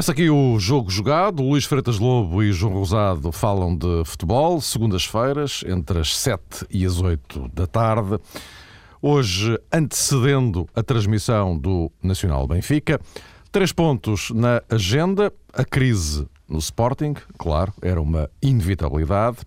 Começa aqui o jogo jogado. Luís Freitas Lobo e João Rosado falam de futebol, segundas-feiras, entre as 7 e as 8 da tarde. Hoje, antecedendo a transmissão do Nacional Benfica, três pontos na agenda. A crise no Sporting, claro, era uma inevitabilidade.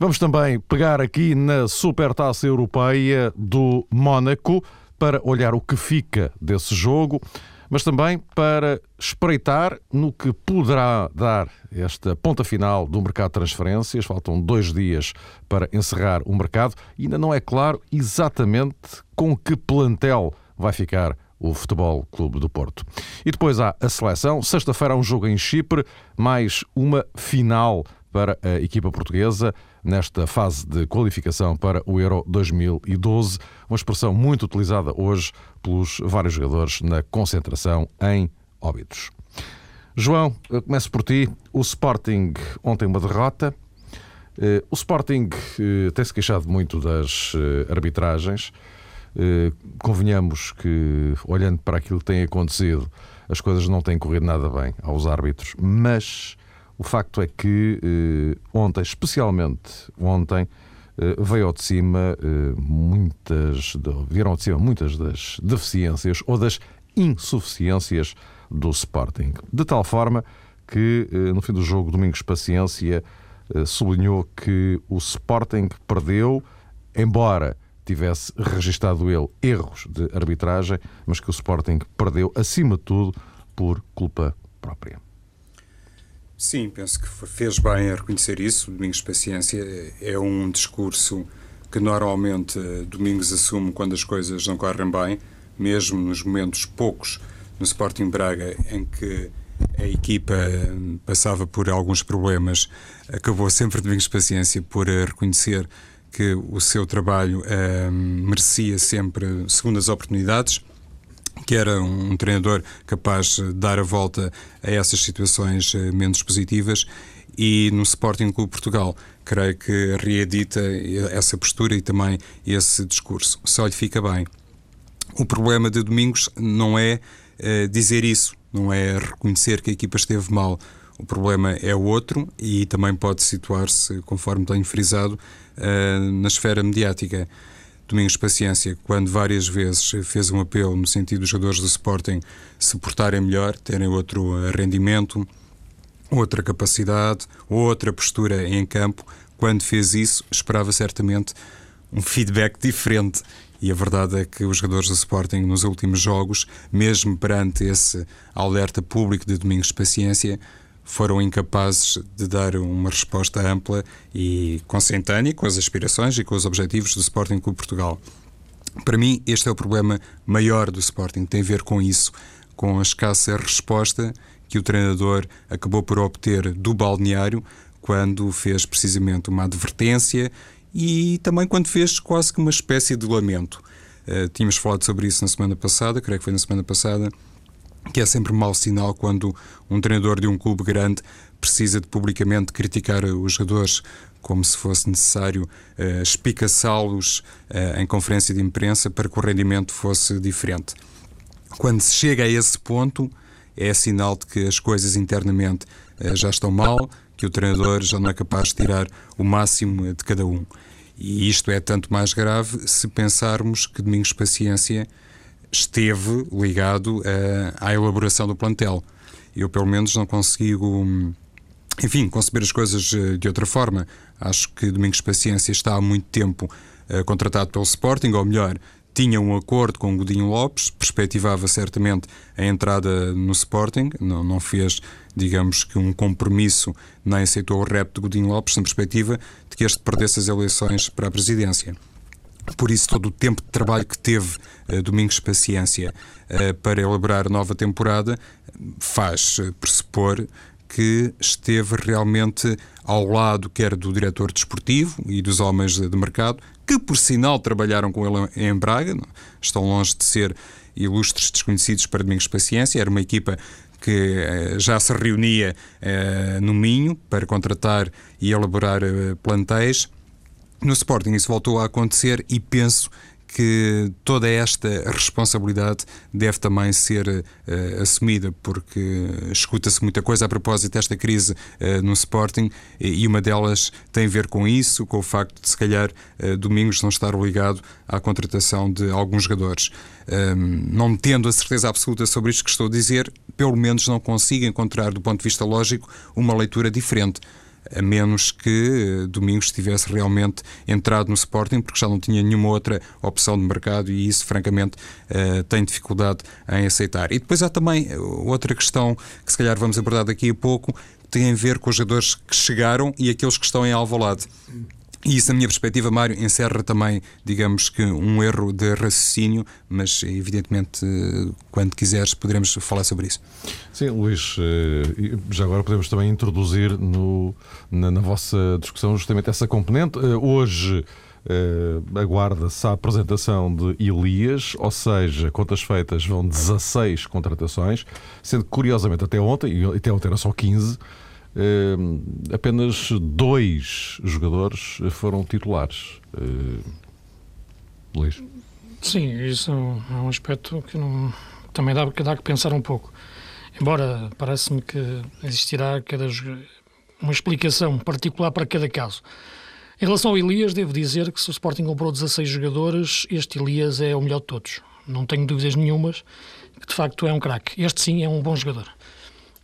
Vamos também pegar aqui na Supertaça Europeia do Mónaco para olhar o que fica desse jogo mas também para espreitar no que poderá dar esta ponta final do mercado de transferências. Faltam dois dias para encerrar o mercado e ainda não é claro exatamente com que plantel vai ficar o Futebol Clube do Porto. E depois há a seleção. Sexta-feira há um jogo em Chipre, mais uma final para a equipa portuguesa nesta fase de qualificação para o Euro 2012, uma expressão muito utilizada hoje pelos vários jogadores na concentração em óbitos. João, começo por ti. O Sporting ontem uma derrota. Eh, o Sporting eh, tem-se queixado muito das eh, arbitragens. Convenhamos que, olhando para aquilo que tem acontecido, as coisas não têm corrido nada bem aos árbitros, mas o facto é que eh, ontem, especialmente ontem, eh, veio de cima eh, muitas, vieram de cima muitas das deficiências ou das insuficiências do Sporting. De tal forma que, no fim do jogo, Domingos Paciência sublinhou que o Sporting perdeu, embora tivesse registado ele erros de arbitragem, mas que o Sporting perdeu, acima de tudo, por culpa própria. Sim, penso que fez bem a reconhecer isso. Domingos Paciência é um discurso que normalmente eh, Domingos assume quando as coisas não correm bem, mesmo nos momentos poucos no Sporting Braga em que a equipa eh, passava por alguns problemas, acabou sempre Domingos Paciência por eh, reconhecer que o seu trabalho merecia sempre segundas oportunidades que era um treinador capaz de dar a volta a essas situações eh, menos positivas e no Sporting Clube Portugal creio que reedita essa postura e também esse discurso. Só lhe fica bem. O problema de Domingos não é uh, dizer isso, não é reconhecer que a equipa esteve mal. O problema é outro e também pode situar-se, conforme tenho frisado, uh, na esfera mediática. Domingos Paciência, quando várias vezes fez um apelo no sentido dos jogadores do Sporting se portarem melhor, terem outro rendimento, outra capacidade, outra postura em campo, quando fez isso, esperava certamente um feedback diferente. E a verdade é que os jogadores do Sporting nos últimos jogos, mesmo perante esse alerta público de Domingos Paciência, foram incapazes de dar uma resposta ampla e consentânea com as aspirações e com os objetivos do Sporting Clube Portugal. Para mim, este é o problema maior do Sporting, tem a ver com isso, com a escassa resposta que o treinador acabou por obter do balneário quando fez precisamente uma advertência e também quando fez quase que uma espécie de lamento. Uh, tínhamos falado sobre isso na semana passada, creio que foi na semana passada, que é sempre mau sinal quando um treinador de um clube grande precisa de publicamente criticar os jogadores como se fosse necessário uh, espicaçá-los uh, em conferência de imprensa para que o rendimento fosse diferente. Quando se chega a esse ponto, é sinal de que as coisas internamente uh, já estão mal, que o treinador já não é capaz de tirar o máximo de cada um. E isto é tanto mais grave se pensarmos que Domingos Paciência esteve ligado à elaboração do plantel. Eu, pelo menos, não consigo, enfim, conceber as coisas eh, de outra forma. Acho que Domingos Paciência está há muito tempo uh, contratado pelo Sporting, ou melhor, tinha um acordo com Godinho Lopes, perspectivava certamente a entrada no Sporting, não, não fez, digamos que, um compromisso, nem aceitou o rep de Godinho Lopes, na perspectiva de que este perdesse as eleições para a presidência. Por isso, todo o tempo de trabalho que teve uh, Domingos Paciência uh, para elaborar a nova temporada faz uh, pressupor que esteve realmente ao lado, quer do diretor desportivo e dos homens de, mercado, que por sinal trabalharam com ele em Braga, não? estão longe de ser ilustres desconhecidos para Domingos Paciência, era uma equipa que já se reunia no Minho para contratar e elaborar plantéis no Sporting isso voltou a acontecer e penso que toda esta responsabilidade deve também ser uh, assumida, porque escuta-se muita coisa a propósito desta crise uh, no Sporting e uma delas tem a ver com isso, com o facto de se calhar uh, Domingos não estar ligado à contratação de alguns jogadores. Um, não tendo a certeza absoluta sobre isto que estou a dizer, pelo menos não consigo encontrar, do ponto de vista lógico, uma leitura diferente a menos que eh, Domingos tivesse realmente entrado no Sporting, porque já não tinha nenhuma outra opção de mercado e isso, francamente, uh, tem dificuldade em aceitar. E depois há também eh, outra questão que se calhar vamos abordar daqui a pouco, tem a ver com os jogadores que chegaram e aqueles que estão em Alvalade. E isso, na minha perspectiva, Mário, encerra também, digamos que, um erro de raciocínio, mas evidentemente, quando quiseres, poderemos falar sobre isso. Sim, Luís, eh, já agora podemos também introduzir no, na, na vossa discussão justamente essa componente. Eh, hoje. Uh, aguarda-se a apresentação de Elias, ou seja, contas feitas vão 16 contratações, sendo que curiosamente até ontem, e até ontem era só 15, Uh, apenas dois jogadores foram titulares. Uh, Luís. Sim, isso é um aspecto que não, também dá, dá que pensar um pouco. Embora parece-me que existirá cada, uma explicação particular para cada caso. Em relação ao Elias, devo dizer que se o Sporting comprou 16 jogadores, este Elias é o melhor de todos. Não tenho dúvidas nenhumas que de facto é um craque. Este sim é um bom jogador.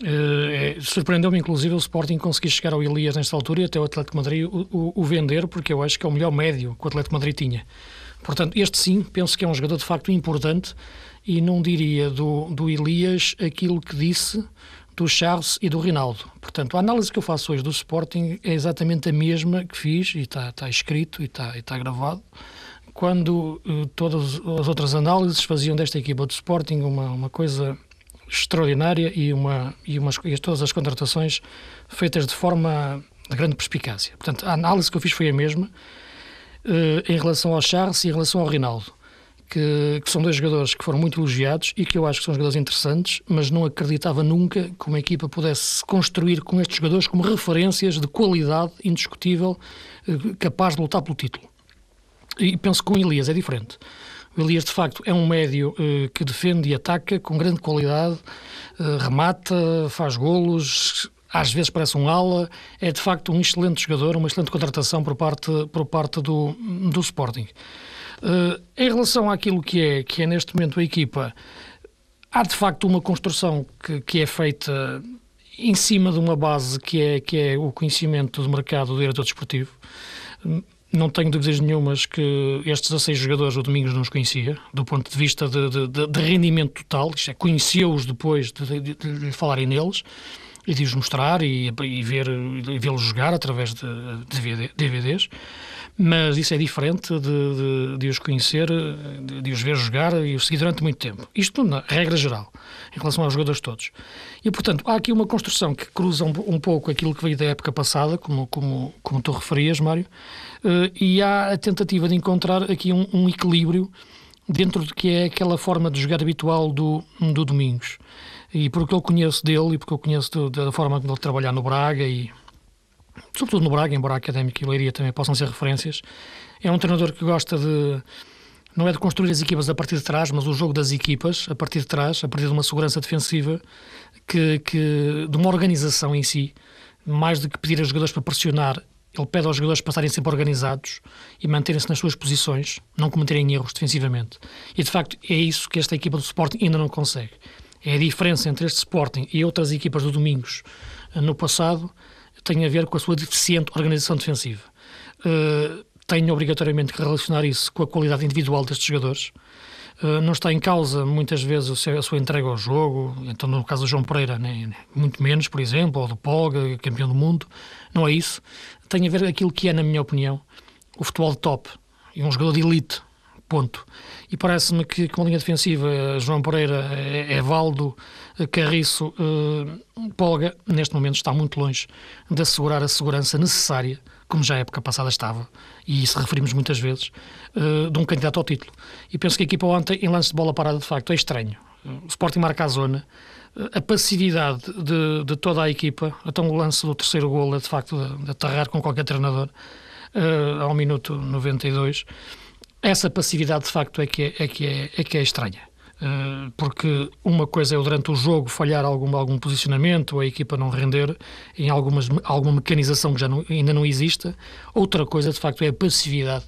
Uh, Surpreendeu-me, inclusive, o Sporting conseguir chegar ao Elias nesta altura e até o Atlético Madrid o, o, o, vender, porque eu acho que é o melhor médio que o Atlético Madrid tinha. Portanto, este sim, penso que é um jogador de facto importante e não diria do, do Elias aquilo que disse do Charles e do Rinaldo. Portanto, a análise que eu faço hoje do Sporting é exatamente a mesma que fiz, e está, está escrito e está, está gravado, quando uh, todas as outras análises faziam desta equipa do Sporting uma, uma coisa extraordinária e, uma, e, umas, e todas as contratações feitas de forma de grande perspicácia. Portanto, a análise que eu fiz foi a mesma uh, em relação ao Charles e em relação ao Rinaldo, que, que, são dois jogadores que foram muito elogiados e que eu acho que são jogadores interessantes, mas não acreditava nunca que uma equipa pudesse construir com estes jogadores como referências de qualidade indiscutível, uh, capaz de lutar pelo título. E penso que com Elias é diferente. O Elias, de facto, é um médio eh, que defende e ataca com grande qualidade, eh, remata, faz golos, às vezes parece um ala, é de facto um excelente jogador, uma excelente contratação por parte, por parte do, do Sporting. Uh, em relação àquilo que é, que é neste momento a equipa, há de facto uma construção que, que é feita em cima de uma base que é, que é o conhecimento do mercado do diretor desportivo não tenho dúvidas nenhumas que estes 16 jogadores o Domingos não os conhecia, do ponto de vista de, de, de rendimento total, isto é, conheceu-os depois de, de, de, falarem neles e de os mostrar e, e ver e vê-los jogar através de, de DVDs, mas isso é diferente de, de, os conhecer, de, de, os ver jogar e os seguir durante muito tempo. Isto na regra geral, em relação aos jogadores todos. E, portanto, há aqui uma construção que cruza um, um pouco aquilo que veio da época passada, como, como, como tu referias, Mário, Uh, e há a tentativa de encontrar aqui um, um, equilíbrio dentro do que é aquela forma de jogar habitual do, do Domingos. E porque eu conheço dele e porque eu conheço da forma como ele trabalhar no Braga e sobretudo no Braga, embora a Académica e Leiria também possam ser referências, é um treinador que gosta de não é de construir as equipas a partir de trás, mas o jogo das equipas a partir de trás, a partir de uma segurança defensiva, que, que de uma organização em si, mais do que pedir aos jogadores para pressionar ele pede aos jogadores passarem sempre organizados e manterem-se nas suas posições, não cometerem erros defensivamente. E de facto é isso que esta equipa do Sporting ainda não consegue. É a diferença entre este Sporting e outras equipas do Domingos eh, no passado tem a ver com a sua deficiente organização defensiva. Uh, obrigatoriamente que relacionar isso com a qualidade individual destes jogadores. Uh, não está em causa muitas vezes a sua entrega ao jogo, então no caso do João Pereira, né, muito menos, por exemplo, ou do Polga, campeão do mundo, não é isso tem a ver aquilo que é, na minha opinião, o futebol de top e um jogador de elite. Ponto. E parece-me que com a linha defensiva, João Pereira, Evaldo, Carriço, eh, Polga, neste momento está muito longe de assegurar a segurança necessária, como já a época passada estava, e isso referimos muitas vezes, eh, de um candidato ao título. E penso que a equipa ontem, em lance de bola parada, de facto, é estranho. O Sporting marca a zona, a passividade de, de, toda a equipa, até o lance do terceiro gol é de facto de, de aterrar com qualquer treinador uh, ao minuto 92. essa passividade de facto é que é, é, que é, é, que é estranha. Uh, porque uma coisa é durante o jogo falhar algum, algum posicionamento, a equipa não render em algumas, alguma mecanização que já não, ainda não exista. Outra coisa, de facto, é a passividade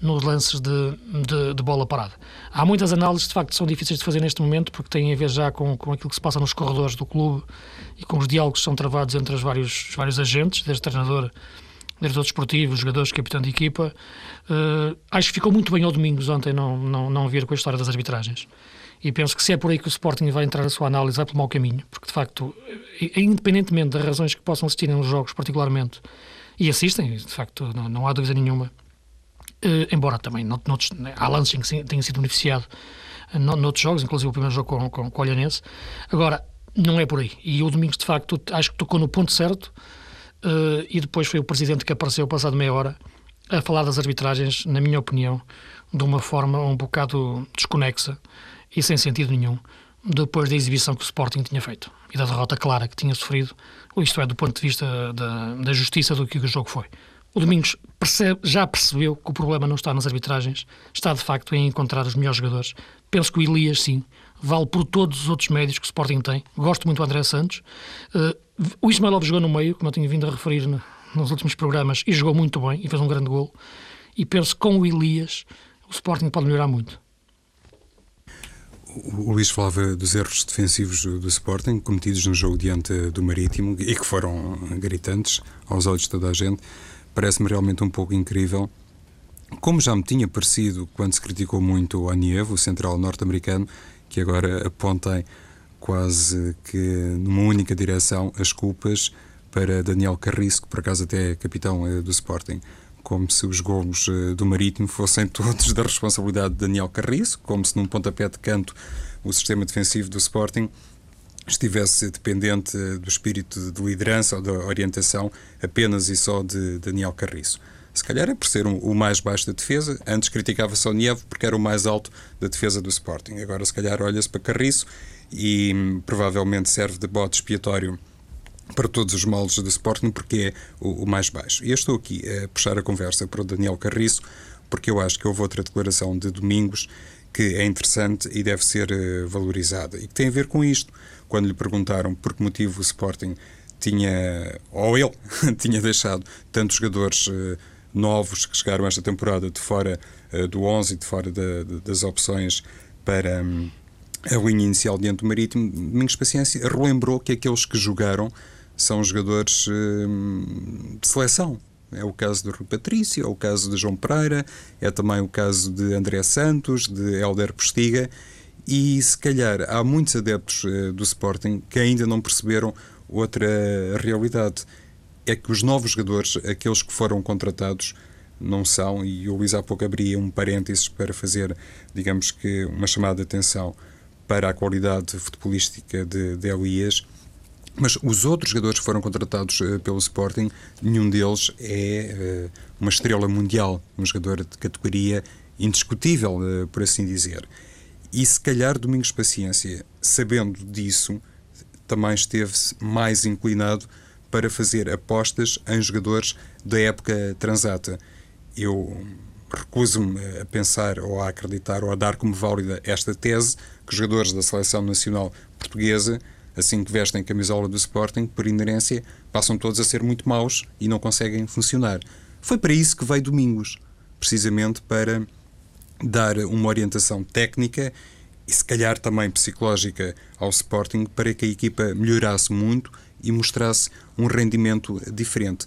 nos lances de, de, de, bola parada. Há muitas análises, de facto, que são difíceis de fazer neste momento, porque têm a ver já com, com aquilo que se passa nos corredores do clube e com os diálogos que são travados entre os vários, os vários agentes, desde treinador, diretor desportivo, jogadores, capitão de equipa. Uh, acho que ficou muito bem ao Domingos ontem não, não, não vir com a história das arbitragens. E penso que se é por aí que o Sporting vai entrar a sua análise, vai pelo mau caminho, porque de facto, independentemente das razões que possam assistir nos jogos, particularmente, e assistem, de facto, não, não há dúvida nenhuma, Uh, embora também noutros, né, há lances que tenha sido beneficiado uh, noutros jogos, inclusive o primeiro jogo com, com, com o Olhanense. Agora, não é por aí. E o Domingos, de facto, acho que tocou no ponto certo e depois foi o Presidente que apareceu, passado meia hora, a falar das arbitragens, na minha opinião, de uma forma um bocado desconexa e sem sentido nenhum, depois da exibição que o Sporting tinha feito e da derrota clara que tinha sofrido, isto é, do ponto de vista da, da justiça do que o jogo foi. O Domingos percebe, já percebeu que o problema não está nas arbitragens, está de facto em encontrar os melhores jogadores. Penso que o Elias, sim, vale por todos os outros médios que o Sporting tem. Gosto muito do André Santos. Uh, o Ismailov jogou no meio, como eu tinha vindo a referir no, nos últimos programas, e jogou muito bem e fez um grande gol. E penso que com o Elias o Sporting pode melhorar muito. O Luís falava dos erros defensivos do Sporting cometidos no jogo diante do Marítimo e que foram gritantes aos olhos de toda a gente parece-me realmente um pouco incrível. Como já me tinha parecido quando se criticou muito o Anievo, o central norte-americano, que agora apontem quase que numa única direção as culpas para Daniel Carriço, que por acaso até é capitão eh, do Sporting. Como se os golos eh, do Marítimo fossem todos da responsabilidade de Daniel Carriço, como se num pontapé de canto o sistema defensivo do Sporting estivesse dependente do espírito de liderança ou da orientação apenas e só de Daniel Carriço. Se calhar é por ser o mais baixo da defesa. Antes criticava-se ao Nievo porque era o mais alto da defesa do Sporting. Agora, se calhar, olha-se para Carriço e hum, provavelmente serve de bote expiatório para todos os moldes do Sporting porque é o, o, mais baixo. E eu estou aqui a puxar a conversa para o Daniel Carriço porque eu acho que houve outra declaração de Domingos que é interessante e deve ser uh, valorizada e que tem a ver com isto quando lhe perguntaram por que motivo o Sporting tinha, ou ele, tinha deixado tantos jogadores uh, novos que chegaram esta temporada de fora uh, do 11 de fora de, das opções para um, a linha inicial diante do Marítimo, Domingos Paciência relembrou que aqueles que jogaram são jogadores uh, de seleção. É o caso de Rui Patrício, é o caso de João Pereira, é também o caso de André Santos, de Helder Postiga e se calhar há muitos adeptos uh, do Sporting que ainda não perceberam outra realidade. É que os novos jogadores, aqueles que foram contratados, não são, e o Luís há pouco abria um parênteses para fazer, digamos que, uma chamada de atenção para a qualidade futebolística de, de Elias. Mas os outros jogadores que foram contratados uh, pelo Sporting, nenhum deles é uh, uma estrela mundial, um jogador de categoria indiscutível, uh, por assim dizer. E se calhar Domingos Paciência, sabendo disso, também esteve-se mais inclinado para fazer apostas em jogadores da época transata. Eu recuso-me a pensar ou a acreditar ou a dar como válida esta tese que os jogadores da seleção nacional portuguesa, assim que vestem camisola do Sporting, por inerência, passam todos a ser muito maus e não conseguem funcionar. Foi para isso que veio Domingos, precisamente para dar uma orientação técnica e se calhar também psicológica ao Sporting para que a equipa melhorasse muito e mostrasse um rendimento diferente.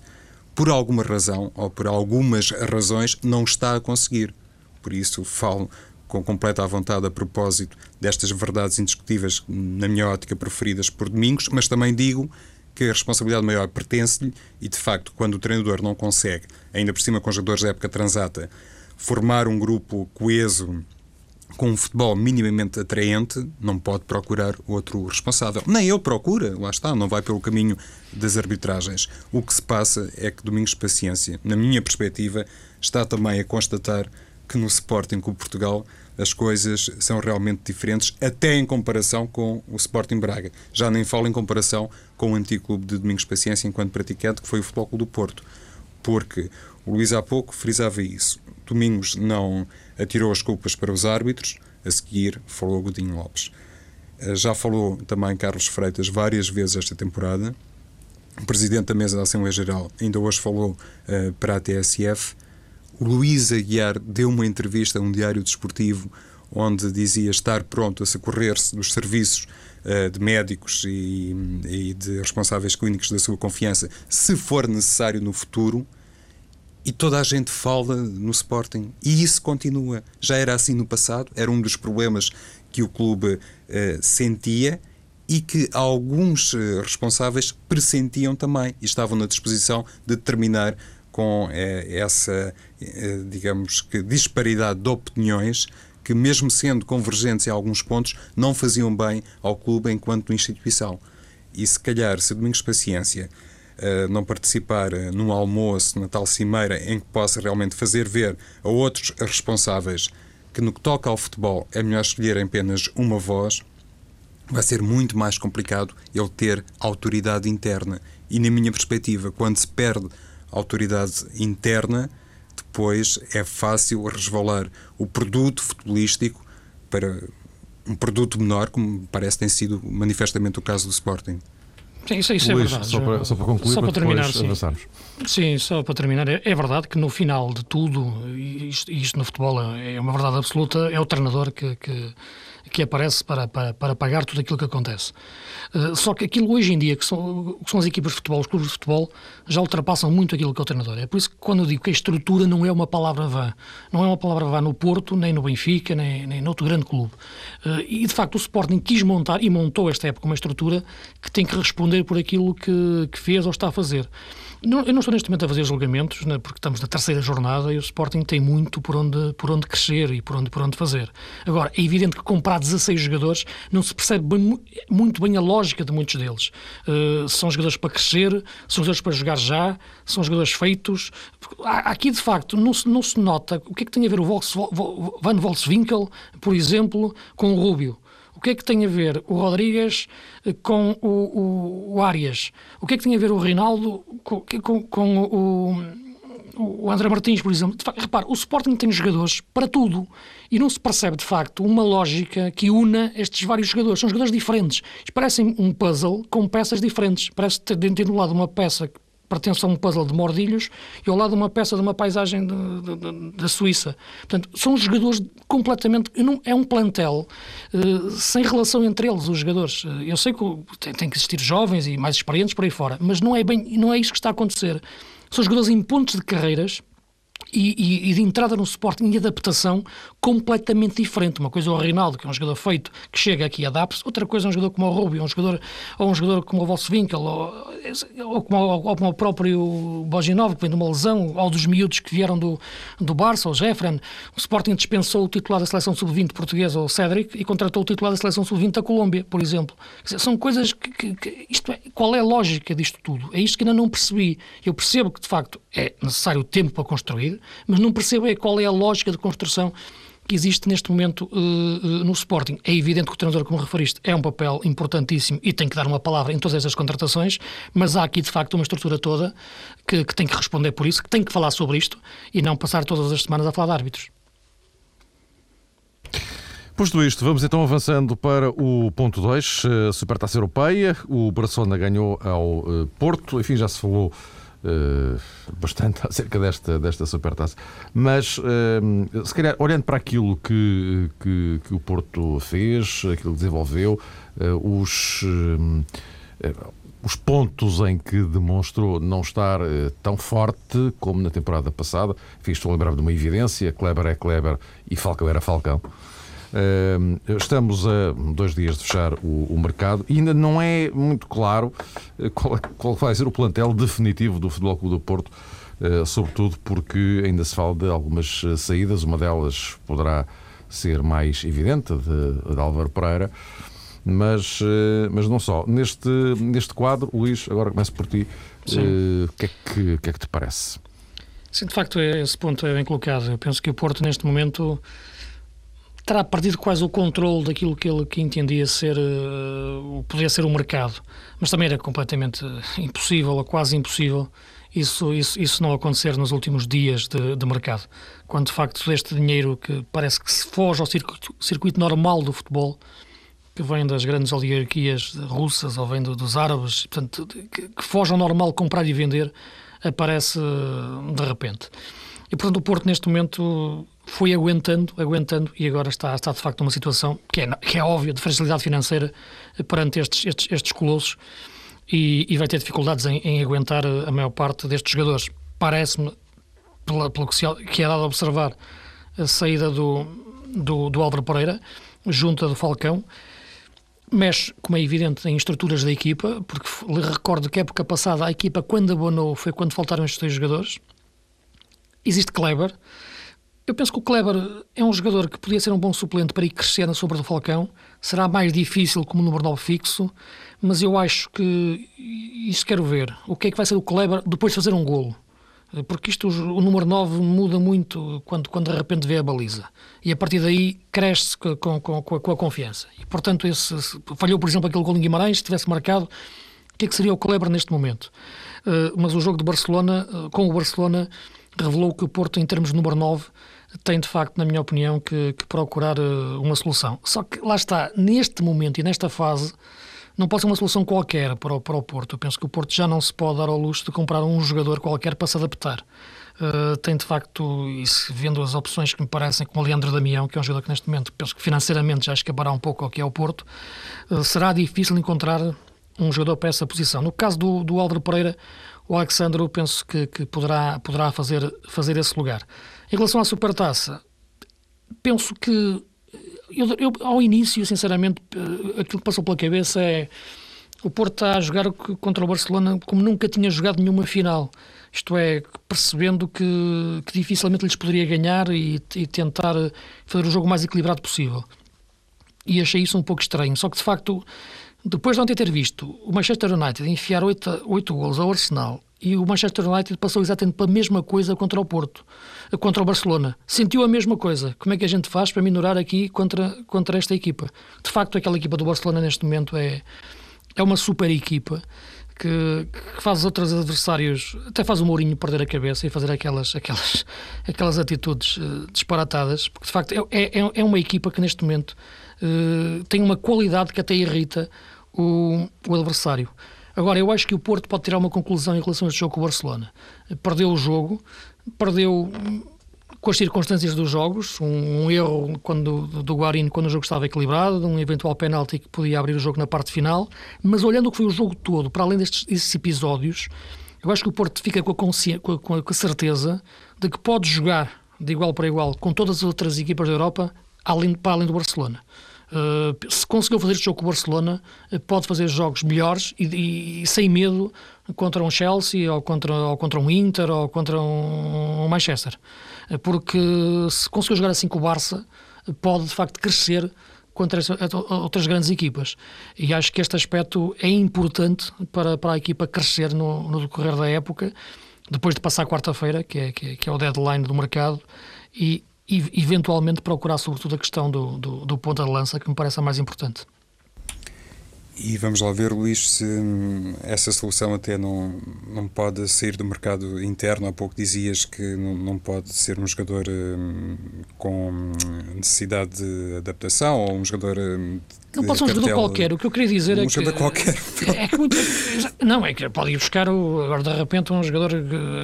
Por alguma razão, ou por algumas razões, não está a conseguir. Por isso falo com completa vontade a propósito destas verdades indiscutíveis, na minha ótica, preferidas por Domingos, mas também digo que a responsabilidade maior pertence-lhe e, de facto, quando o treinador não consegue, ainda por cima com jogadores da época transata, formar um grupo coeso com um futebol minimamente atraente, não pode procurar outro responsável. Nem ele procura, lá está, não vai pelo caminho das arbitragens. O que se passa é que Domingos Paciência, na minha perspectiva, está também a constatar que no Sporting com Portugal as coisas são realmente diferentes, até em comparação com o Sporting Braga. Já nem falo em comparação com o antigo clube de Domingos Paciência enquanto praticante, que foi o Futebol Clube do Porto porque o Luís há pouco frisava isso. Domingos não atirou as culpas para os árbitros, a seguir falou Godinho Lopes. Eh, já falou também Carlos Freitas várias vezes esta temporada. O presidente da mesa da Assembleia Geral ainda hoje falou uh, para a TSF. O Luís Aguiar deu uma entrevista a um diário desportivo onde dizia estar pronto a socorrer-se dos serviços uh, de médicos e, e, de responsáveis clínicos da sua confiança, se for necessário no futuro. E toda a gente fala no Sporting. E isso continua. Já era assim no passado, era um dos problemas que o clube uh, sentia e que alguns uh, responsáveis pressentiam também e estavam na disposição de terminar com uh, essa, digamos que, disparidade de opiniões que, mesmo sendo convergentes em alguns pontos, não faziam bem ao clube enquanto instituição. E se calhar, se Domingos Paciência uh, não participar uh, num almoço, na tal cimeira, em que possa realmente fazer ver a outros responsáveis que, no que toca ao futebol, é melhor escolher apenas uma voz, vai ser muito mais complicado ele ter autoridade interna. E, na minha perspectiva, quando se perde autoridade interna, depois é fácil resvalar o produto futebolístico para um produto menor, como parece ter sido manifestamente o caso do Sporting. Sim, isso, isso é Luís, é verdade. Só para, só para concluir, só para, para terminar, sim. avançarmos. Sim, só para terminar, é, é, verdade que no final de tudo, e isto, isto, no futebol é uma verdade absoluta, é o treinador que, que que aparece para, para, para pagar tudo aquilo que acontece. Uh, só que aquilo hoje em dia, que são, que são as equipas de futebol, os clubes de futebol, já ultrapassam muito aquilo que é o treinador. É por isso que quando eu digo que a estrutura não é uma palavra vã, não é uma palavra vã no Porto, nem no Benfica, nem, nem outro grande clube. Uh, e de facto o Sporting quis montar e montou esta época uma estrutura que tem que responder por aquilo que, que fez ou está a fazer. Não, eu não estou neste momento a fazer julgamentos, né, porque estamos na terceira jornada e o Sporting tem muito por onde, por onde crescer e por onde, por onde fazer. Agora, é evidente que comprar 16 jogadores não se percebe bem, muito bem a lógica de muitos deles. Uh, são jogadores para crescer, são jogadores para jogar já, são jogadores feitos. Aqui, de facto, não se, não se nota o que é que tem a ver o Volks, Van Volkswinkel, por exemplo, com o Rúbio. O que é que tem a ver o Rodrigues eh, com o, o, o Arias? O que é que tem a ver o Reinaldo com, com, com o, o André Martins, por exemplo? Facto, repare, o Sporting tem jogadores para tudo e não se percebe, de facto, uma lógica que una estes vários jogadores. São jogadores diferentes. Parecem um puzzle com peças diferentes. Parece ter dentro de um lado uma peça pertence a um puzzle de mordilhos e ao lado uma peça de uma paisagem da Suíça. Portanto, são jogadores completamente. Não, é um plantel uh, sem relação entre eles, os jogadores. Eu sei que tem, tem, que existir jovens e mais experientes por aí fora, mas não é, bem, não é isso que está a acontecer. São jogadores em pontos de carreiras e, e, e, de entrada no Sporting e adaptação completamente diferente. Uma coisa é o Reinaldo, que é um jogador feito, que chega aqui e adapta-se, outra coisa é um jogador como o Rubio, um jogador, ou um jogador como o Volkswinkel, ou, ou, como, ou como o próprio Boginov, que vem de uma lesão, ou dos miúdos que vieram do, do Barça, o Jeffren. O Sporting dispensou o titular da seleção sub-20 portuguesa, o Cédric, e contratou o titular da seleção sub-20 da Colômbia, por exemplo. Dizer, são coisas que, que, que, isto é, qual é a lógica disto tudo? É isto que ainda não percebi. Eu percebo que, de facto, é necessário tempo para construir, mas não percebo é qual é a lógica de construção que existe neste momento uh, uh, no Sporting. É evidente que o treinador, como referiste, é um papel importantíssimo e tem que dar uma palavra em todas essas contratações, mas há aqui de facto uma estrutura toda que, que tem que responder por isso, que tem que falar sobre isto e não passar todas as semanas a falar de árbitros. Posto isto, vamos então avançando para o ponto 2, uh, Supertaça Europeia. O Barcelona ganhou ao Porto, enfim, já se falou bastante acerca desta, desta supertaça. Mas, uh, se calhar, olhando para aquilo que, que, que o Porto fez, aquilo que desenvolveu, uh, os, os pontos em que demonstrou não estar tão forte como na temporada passada, a lembrar de uma evidência: Kleber é Kleber e Falcão era Falcão. Estamos a dois dias de fechar o, o mercado e ainda não é muito claro eh, qual, é, qual, vai ser o plantel definitivo do Futebol Clube do Porto, eh, sobretudo porque ainda se fala de algumas eh, saídas, uma delas poderá ser mais evidente, de, de Álvaro Pereira, mas, mas não só. Neste, neste quadro, Luís, agora começo por ti, o que, é que, que é que te parece? Sim, de facto, esse ponto é bem colocado. Eu penso que o Porto, neste momento, terá perdido quase o controle daquilo que ele que entendia ser uh, poderia ser o mercado, mas também era completamente impossível ou quase impossível isso, isso, isso não acontecer nos últimos dias de, de mercado. Quando de facto este dinheiro que parece que se foge ao circuito, circuito normal do futebol, que vem das grandes oligarquias russas ou vem do, dos árabes, portanto, que, que foge ao normal comprar e vender, aparece de repente. E portanto o Porto neste momento foi aguentando, aguentando e agora está, está de facto numa situação que é, que é óbvia de fragilidade financeira perante estes, estes, estes colossos e, e, vai ter dificuldades em, em, aguentar a maior parte destes jogadores. Parece-me, pelo que, se, que é dado a observar, a saída do, do, do Álvaro Pereira, junto do Falcão, mexe, como é evidente, em estruturas da equipa, porque lhe recordo que época passada a equipa, quando abonou, foi quando faltaram estes dois jogadores. Existe Kleber. Eu penso que o Kleber é um jogador que podia ser um bom suplente para ir crescer na sombra do Falcão. Será mais difícil como número 9 fixo, mas eu acho que isso quero ver. O que é que vai ser o Kleber depois de fazer um golo? Porque isto, o número 9 muda muito quando, quando de repente vê a baliza. E a partir daí cresce com, com, com, a, confiança. E portanto, esse, falhou, por exemplo, aquele gol em Guimarães, se tivesse marcado, o que é que seria o Kleber neste momento? Uh, mas o jogo de Barcelona, uh, com o Barcelona, revelou que o Porto, em termos de número 9, tem de facto, na minha opinião, que, que procurar uh, uma solução. Só que lá está, neste momento e nesta fase não pode ser uma solução qualquer para o, para o Porto. Eu penso que o Porto já não se pode dar ao luxo de comprar um jogador qualquer para se adaptar. Uh, tem de facto, e vendo as opções que me parecem, como o Leandro Damião, que é um jogador que neste momento penso que financeiramente já escapará um pouco ao que é o Porto, uh, será difícil encontrar um jogador para essa posição. No caso do, do Álvaro Pereira, o Alexandre, penso que, que, poderá, poderá fazer, fazer esse lugar. Em relação à Supertaça, penso que eu, eu, ao início, sinceramente, eh, aquilo que passou pela cabeça é o Porto está a jogar contra o Barcelona como nunca tinha jogado nenhuma final. Isto é, percebendo que, que dificilmente lhes poderia ganhar e, e, tentar fazer o jogo mais equilibrado possível. E achei isso um pouco estranho. Só que, de facto, depois de ontem ter visto o Manchester United enfiar oito, oito golos ao Arsenal e o Manchester United passou exatamente para a mesma coisa contra o Porto, contra o Barcelona. Sentiu a mesma coisa. Como é que a gente faz para minorar aqui contra, contra esta equipa? De facto, aquela equipa do Barcelona neste momento é, é uma super equipa que, que faz os outros adversários, até faz o Mourinho perder a cabeça e fazer aquelas, aquelas, aquelas atitudes uh, disparatadas, porque de facto é, é, é uma equipa que neste momento uh, tem uma qualidade que até irrita o, o adversário. Agora, eu acho que o Porto pode tirar uma conclusão em relação a este jogo com o Barcelona. Perdeu o jogo, perdeu com as circunstâncias dos jogos, um, um erro quando, do Guarino quando o jogo estava equilibrado, um eventual penalti que podia abrir o jogo na parte final, mas olhando o que foi o jogo todo, para além destes episódios, eu acho que o Porto fica com a, com, a, com a certeza de que pode jogar de igual para igual com todas as outras equipas da Europa, além, para além do Barcelona. Uh, se conseguiu fazer este jogo com o Barcelona, uh, pode fazer jogos melhores e, e, e, sem medo contra um Chelsea ou contra, ou contra um Inter ou contra um, um Manchester. Uh, porque se conseguiu jogar assim com o Barça, pode de facto crescer contra outras grandes equipas. E acho que este aspecto é importante para, para a equipa crescer no, no decorrer da época, depois de passar quarta-feira, que é, que é, que é o deadline do mercado, e, e eventualmente procurar sobretudo a questão do, do, do ponta de lança, que me parece a mais importante. E vamos lá ver, Luís, se hum, essa solução até não, não pode sair do mercado interno. Há pouco dizias que não, não pode ser um jogador hum, com necessidade de adaptação ou um jogador hum, não pode ser um jogador qualquer. O que eu queria dizer um é que. Um jogador qualquer. É, que muito, não, é que pode ir buscar o, agora de repente um jogador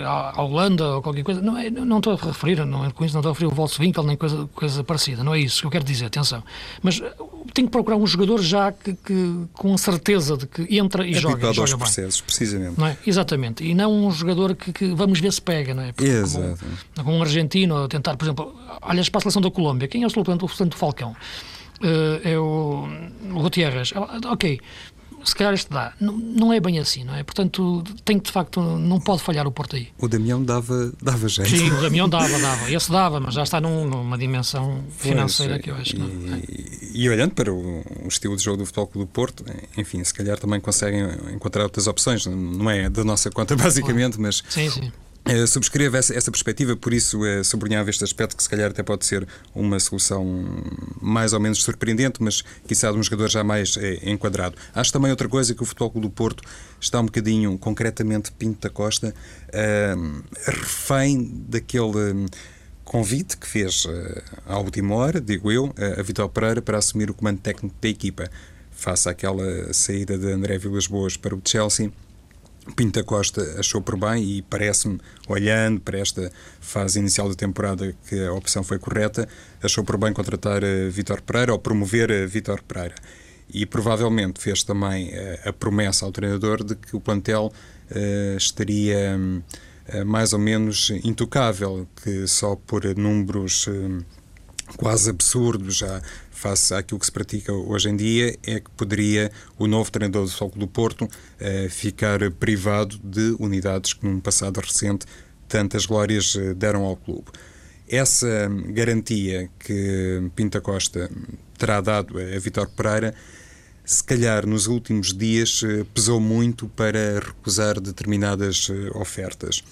à Holanda ou qualquer coisa. Não, é, não estou a referir, não é com isso, não estou a referir o Volkswinkel nem coisa, coisa parecida. Não é isso que eu quero dizer, atenção. Mas tem que procurar um jogador já que, que com certeza de que entra e é joga. Joga aos bem. processos, precisamente. Não é? Exatamente. E não um jogador que, que vamos ver se pega, não é? Porque Exato. Com, com um argentino a tentar, por exemplo, olhas para a seleção da Colômbia, quem é o suplente do Falcão? uh, é o, o Gutierrez. Ok, se calhar este dá. Não, não é bem assim, não é? Portanto, tem que de facto, não pode falhar o Porto aí. O Damião dava, dava jeito. Sim, o Damião dava, dava. Esse dava, mas já está num, numa dimensão financeira pois, que eu acho que não. E, e, olhando para o, o, estilo de jogo do Futebol Clube do Porto, enfim, se calhar também conseguem encontrar outras opções. Não é da nossa conta, basicamente, mas sim, sim Uh, subscrevo essa, essa, perspectiva, por isso uh, sublinhava este aspecto que se calhar até pode ser uma solução mais ou menos surpreendente, mas quizá de um jogador já mais uh, enquadrado. Acho também outra coisa que o Futebol Clube do Porto está um bocadinho, concretamente Pinto da Costa, uh, refém daquele convite que fez à última hora, digo eu, a Vitor Pereira para assumir o comando técnico da equipa, face àquela saída de André Vilas Boas para o Chelsea Pinta Costa achou por bem e parece-me, olhando para esta fase inicial da temporada, que a opção foi correta, achou por bem contratar uh, Vítor Pereira ou promover uh, Vítor Pereira. E provavelmente fez também uh, a promessa ao treinador de que o plantel estaria mais ou menos intocável, que só por números quase absurdos já face àquilo que se pratica hoje em dia, é que poderia o novo treinador do Foco do Porto eh, ficar privado de unidades que num passado recente tantas glórias eh, deram ao clube. Essa garantia que Pinta Costa terá dado a Vitor Pereira, se calhar nos últimos dias eh, pesou muito para recusar determinadas ofertas.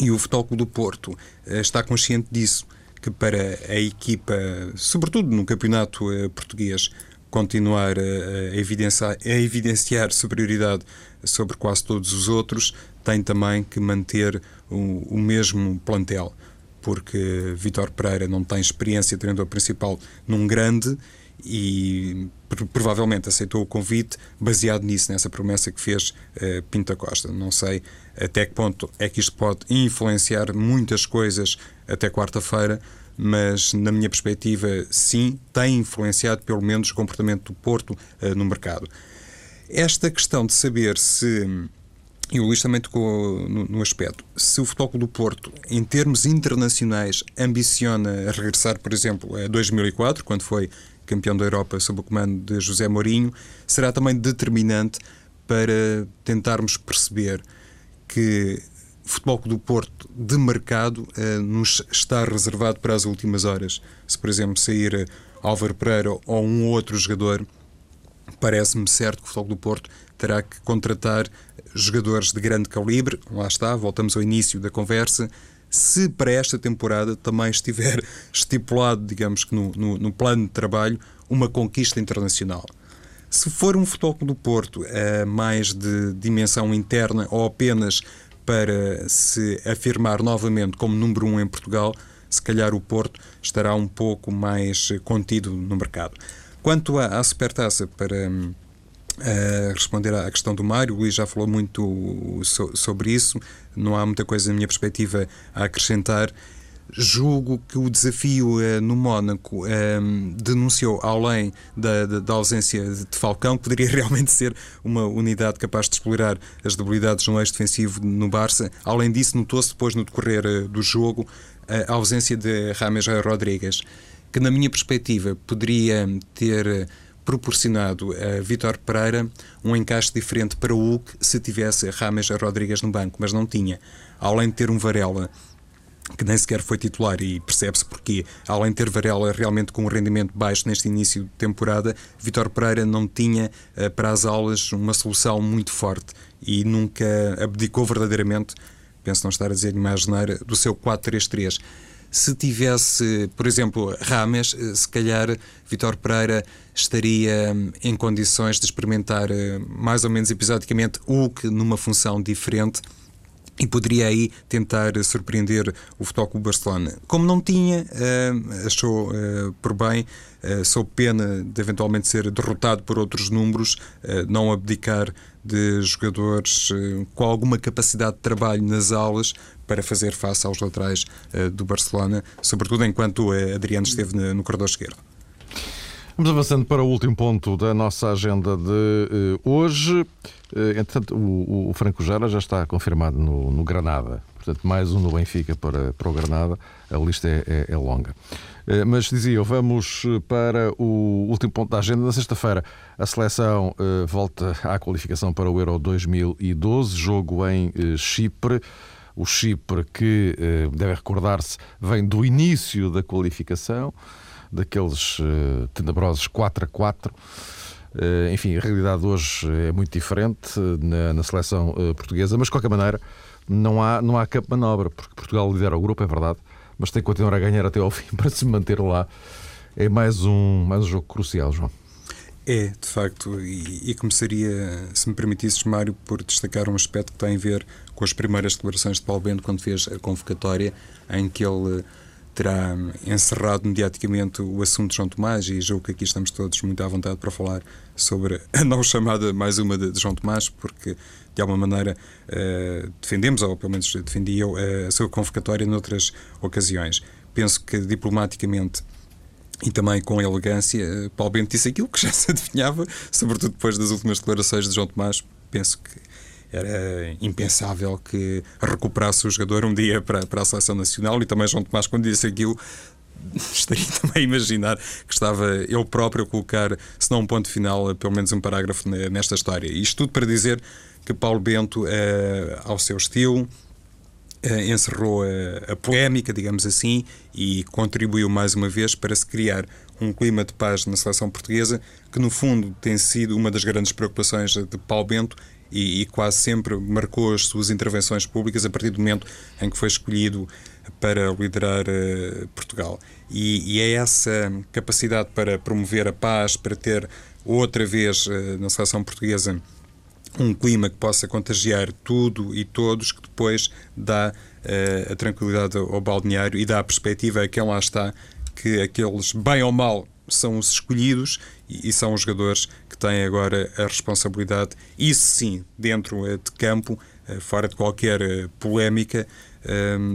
E o Futebol do Porto está consciente disso que para a equipa, sobretudo no campeonato eh, português, continuar a, evidenciar, a evidenciar superioridade sobre quase todos os outros, tem também que manter o, o mesmo plantel, porque Vitor Pereira não tem experiência de treinador principal num grande e provavelmente aceitou o convite baseado nisso, nessa promessa que fez uh, Pinta Costa. Não sei até que ponto é que isto pode influenciar muitas coisas até quarta-feira, mas na minha perspectiva, sim, tem influenciado pelo menos o comportamento do Porto uh, no mercado. Esta questão de saber se e o Luís também tocou no, no, aspecto. Se o Futebol do Porto, em termos internacionais, ambiciona regressar, por exemplo, a 2004, quando foi campeão da Europa sob o comando de José Mourinho, será também determinante para tentarmos perceber que o Futebol do Porto de mercado uh, nos está reservado para as últimas horas. Se, por exemplo, sair uh, Álvaro Pereira ou um outro jogador, parece-me certo que o Futebol do Porto terá que contratar jogadores de grande calibre. Lá está, voltamos ao início da conversa se para esta temporada também estiver estipulado, digamos que no, no, no plano de trabalho, uma conquista internacional. Se for um futebol do Porto uh, mais de dimensão interna ou apenas para se afirmar novamente como número um em Portugal, se calhar o Porto estará um pouco mais contido no mercado. Quanto à, à Supertaça, para uh, responder à questão do Mário, o Luís já falou muito so, sobre isso não há muita coisa, na minha perspectiva, a acrescentar. Julgo que o desafio uh, no Mónaco uh, denunciou, além da, da, ausência de Falcão, que poderia realmente ser uma unidade capaz de explorar as debilidades no eixo defensivo no Barça. Além disso, notou-se depois no decorrer do jogo a ausência de Rames Rodrigues, que, na minha perspectiva, poderia ter proporcionado a Vitor Pereira um encaixe diferente para o Hulk se tivesse Rames Rodrigues no banco, mas não tinha. Além de ter um Varela que nem sequer foi titular e percebe-se porquê. Além de ter Varela realmente com um rendimento baixo neste início de temporada, Vitor Pereira não tinha eh, para as aulas uma solução muito forte e nunca abdicou verdadeiramente, penso não estar a dizer imaginar, do seu 4-3-3. Se tivesse, por exemplo, Rames, eh, se calhar Vitor Pereira estaria hum, em condições de experimentar eh, mais ou menos episodicamente que numa função diferente e poderia aí tentar surpreender o Futebol Barcelona. Como não tinha, uh, achou uh, por bem, sob pena de eventualmente ser derrotado por outros números, não abdicar de jogadores com alguma capacidade de trabalho nas aulas para fazer face aos laterais do Barcelona, sobretudo enquanto Adriano esteve no, corredor esquerdo. Vamos avançando para o último ponto da nossa agenda de hoje. Entretanto, o, Franco Jara já está confirmado no, Granada. Portanto, mais um no Benfica para, para o Granada. A lista é, é, é longa. Uh, mas dizia eu, vamos para o último ponto da agenda. Na sexta-feira, a seleção volta à qualificação para o Euro 2012, jogo em Chipre. O Chipre, que deve recordar-se, vem do início da qualificação daqueles tenebrosos 4 a 4. Uh, enfim, a realidade hoje é muito diferente na, na seleção portuguesa, mas de qualquer maneira não há, não há campo manobra, porque Portugal lidera o grupo, é verdade, mas tem que continuar a ganhar até ao fim para se manter lá. É mais um, mais um jogo crucial, João. É, de facto, e, e, começaria, se me permitisses, Mário, por destacar um aspecto que tem a ver com as primeiras declarações de Paulo Bento quando fez a convocatória, em que ele terá encerrado mediaticamente o assunto de João Tomás e julgo que aqui estamos todos muito à vontade para falar sobre a não chamada mais uma de, João Tomás, porque de alguma maneira uh, defendemos, ou pelo menos defendi eu, uh, a sua convocatória noutras ocasiões. Penso que diplomaticamente e também com elegância, Paulo Bento disse aquilo que já se adivinhava, sobretudo depois das últimas declarações de João Tomás. Penso que era impensável que recuperasse o jogador um dia para, para a seleção nacional e também João Tomás, quando disse aquilo, estaria também a imaginar que estava eu próprio a colocar, se não um ponto final, pelo menos um parágrafo nesta história. Isto tudo para dizer que Paulo Bento, eh, ao seu estilo, eh, encerrou a, a polémica, digamos assim, e contribuiu mais uma vez para se criar um clima de paz na seleção portuguesa, que no fundo tem sido uma das grandes preocupações de Paulo Bento e, e, quase sempre marcou as suas intervenções públicas a partir do momento em que foi escolhido para liderar uh, Portugal. E, e, é essa capacidade para promover a paz, para ter outra vez uh, na seleção portuguesa um clima que possa contagiar tudo e todos, que depois dá uh, a tranquilidade ao balneário e dá a perspectiva a quem lá está que aqueles, bem ou mal, são os escolhidos e, e são os jogadores que têm agora a responsabilidade, isso sim, dentro uh, de campo, uh, fora de qualquer polémica,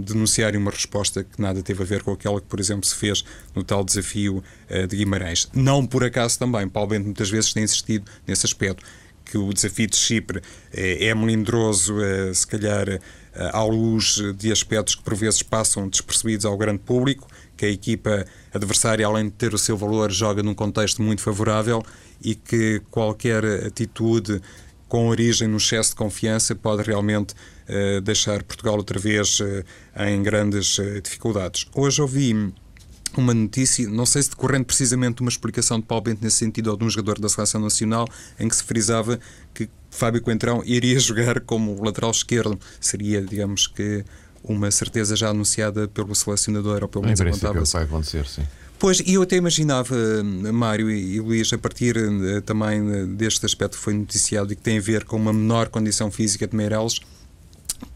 denunciarem uma resposta que nada teve a ver com aquela que, por exemplo, se fez no tal desafio de Guimarães. Não por acaso também, Paulo Bento muitas vezes tem insistido nesse aspecto que o desafio de Chipre é, melindroso, é, se calhar à luz de aspectos que por vezes passam despercebidos ao grande público, que a equipa adversária, além de ter o seu valor, joga num contexto muito favorável e que qualquer atitude com origem no excesso de confiança pode realmente uh, deixar Portugal outra vez uh, em grandes uh, dificuldades. Hoje ouvi uma notícia, não sei se decorrendo precisamente de uma explicação de Paulo Bento nesse sentido ou de um jogador da Seleção Nacional, em que se frisava que Fábio Coentrão iria jogar como lateral esquerdo. Seria, digamos que, uma certeza já anunciada pelo selecionador ou pelo menos apontava vai acontecer, sim. Pois, e eu até imaginava, Mário e Luís, a partir uh, também uh, deste aspecto que foi noticiado e que tem a ver com uma menor condição física de Meireles,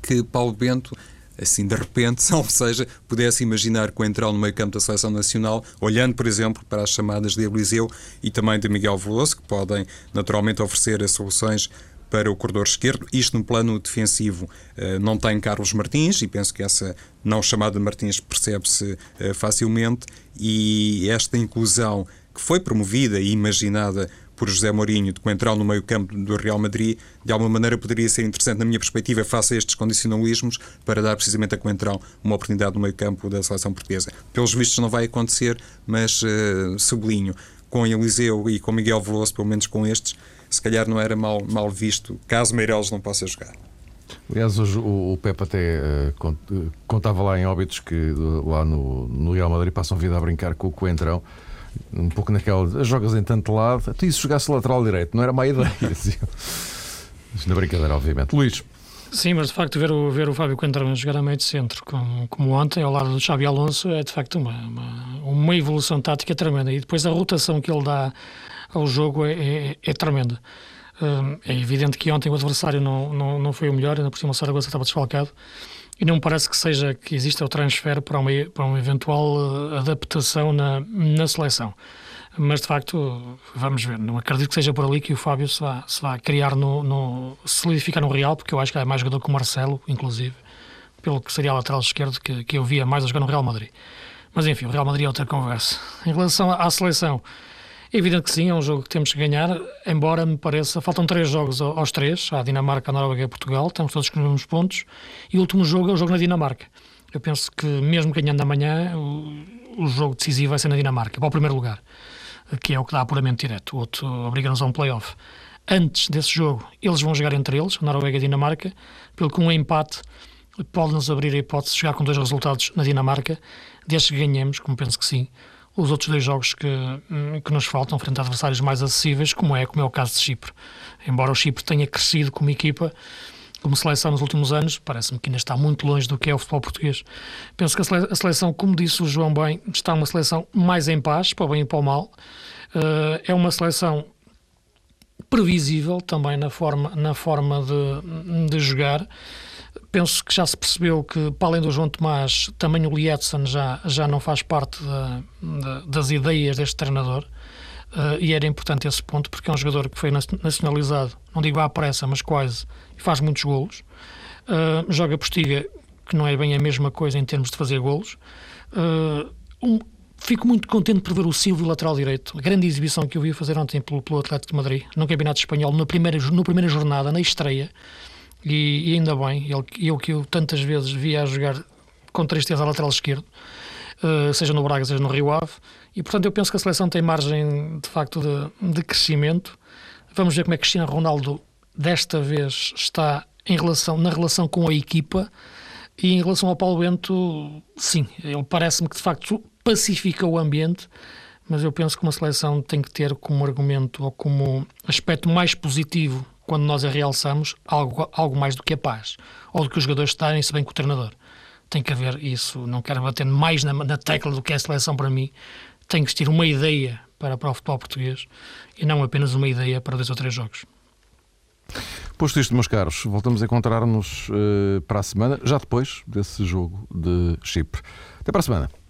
que Paulo Bento assim de repente, ou seja, pudesse imaginar que o entrar no meio campo da seleção nacional, olhando, por exemplo, para as chamadas de Eliseu e também de Miguel Veloso, que podem naturalmente oferecer as soluções para o corredor esquerdo, isto no plano defensivo. Eh, não tem Carlos Martins, e penso que essa não chamada Martins percebe-se eh, facilmente, e esta inclusão que foi promovida e imaginada por José Mourinho de Coentrão no meio campo do Real Madrid, de alguma maneira poderia ser interessante, na minha perspectiva, face a estes condicionalismos, para dar precisamente a Coentrão uma oportunidade no meio campo da seleção portuguesa. Pelos vistos não vai acontecer, mas uh, sublinho, com Eliseu e com Miguel Veloso, pelo menos com estes, se calhar não era mal, mal visto, caso Meireles não possa jogar. Aliás, hoje o, o Pepe até uh, contava lá em óbitos que uh, lá no, no Real Madrid passam vida a brincar com o Coentrão um pouco naquela. Jogas em tanto lado, tu isso jogasse lateral direito, não era má ideia. Isto na brincadeira, obviamente. Luís. Sim, mas de facto ver o, ver o Fábio Coentrão jogar a meio de centro, como, como ontem, ao lado do Xabi Alonso, é de facto uma, uma, uma, evolução tática tremenda. E depois a rotação que ele dá ao jogo é, é, é tremenda. Hum, é evidente que ontem o adversário não, não, não foi o melhor, ainda por cima o Saragossa estava desfalcado e não me parece que seja que exista o transfer para uma, para uma eventual eh, adaptação na, na seleção. Mas de facto, vamos ver. Não acredito que seja por ali que o Fábio se vá, se vá criar no, no solidificar no Real, porque eu acho que é mais jogador que o Marcelo, inclusive, pelo que seria lateral esquerdo que, que eu via mais a jogar no Real Madrid. Mas enfim, o Real Madrid é outra conversa. Em relação à seleção, é evidente que sim, é um jogo que temos que ganhar, embora me pareça, faltam três jogos aos três, a Dinamarca, a Noruega e Portugal, estamos todos com os mesmos pontos, e o último jogo é o jogo na Dinamarca. Eu penso que mesmo ganhando amanhã, o, o jogo decisivo vai ser na Dinamarca, para o primeiro lugar, que é o que dá apuramento direto, o outro obriga-nos a um play-off. Antes desse jogo, eles vão jogar entre eles, a Noruega e a Dinamarca, pelo que um empate pode-nos abrir a hipótese de chegar com dois resultados na Dinamarca, desde que ganhemos, como penso que sim, os outros dois jogos que, hum, que nos faltam, frente a adversários mais acessíveis, como é, como é o caso de Chipre. Embora o Chipre tenha crescido como equipa, como seleção nos últimos anos, parece-me que ainda está muito longe do que é o futebol português. Penso que a seleção, como disse o João bem, está uma seleção mais em paz, para o bem e para o mal. Eh, é uma seleção previsível também na forma, na forma de, de jogar. Penso que já se percebeu que, para além do João Tomás, também o Lietzen já, já não faz parte da, da, das ideias deste treinador. Uh, e era importante esse ponto porque é um jogador que foi nacionalizado, não digo à pressa, mas quase, e faz muitos golos. Uh, joga postiga, que não é bem a mesma coisa em termos de fazer golos. Uh, um, fico muito contente por ver o Silvio lateral direito. A grande exibição que eu vi fazer ontem pelo, pelo Atlético de Madrid, no Campeonato Espanhol, na primeira, na primeira jornada, na estreia. E, e ainda bem, ele, ele que eu tantas vezes via a jogar com tristeza a lateral esquerdo, seja no Braga, seja no Rio Ave e, portanto, eu penso que a seleção tem margem, de facto, de, de crescimento. Vamos ver como é que Cristiano Ronaldo, desta vez, está em relação, na relação com a equipa. E em relação ao Paulo Bento, sim, ele parece-me que, de facto, pacifica o ambiente, mas eu penso que uma seleção tem que ter como argumento ou como aspecto mais positivo quando nós a realçamos algo, algo mais do que a paz, ou do que os jogadores estarem-se bem com o treinador. Tem que haver isso, não quero bater mais na, na tecla do que é a seleção para mim, tem que ter uma ideia para, para o futebol português e não apenas uma ideia para dois ou três jogos. Posto isto, meus caros, voltamos a encontrar-nos uh, para a semana, já depois desse jogo de Chipre. Até para a semana.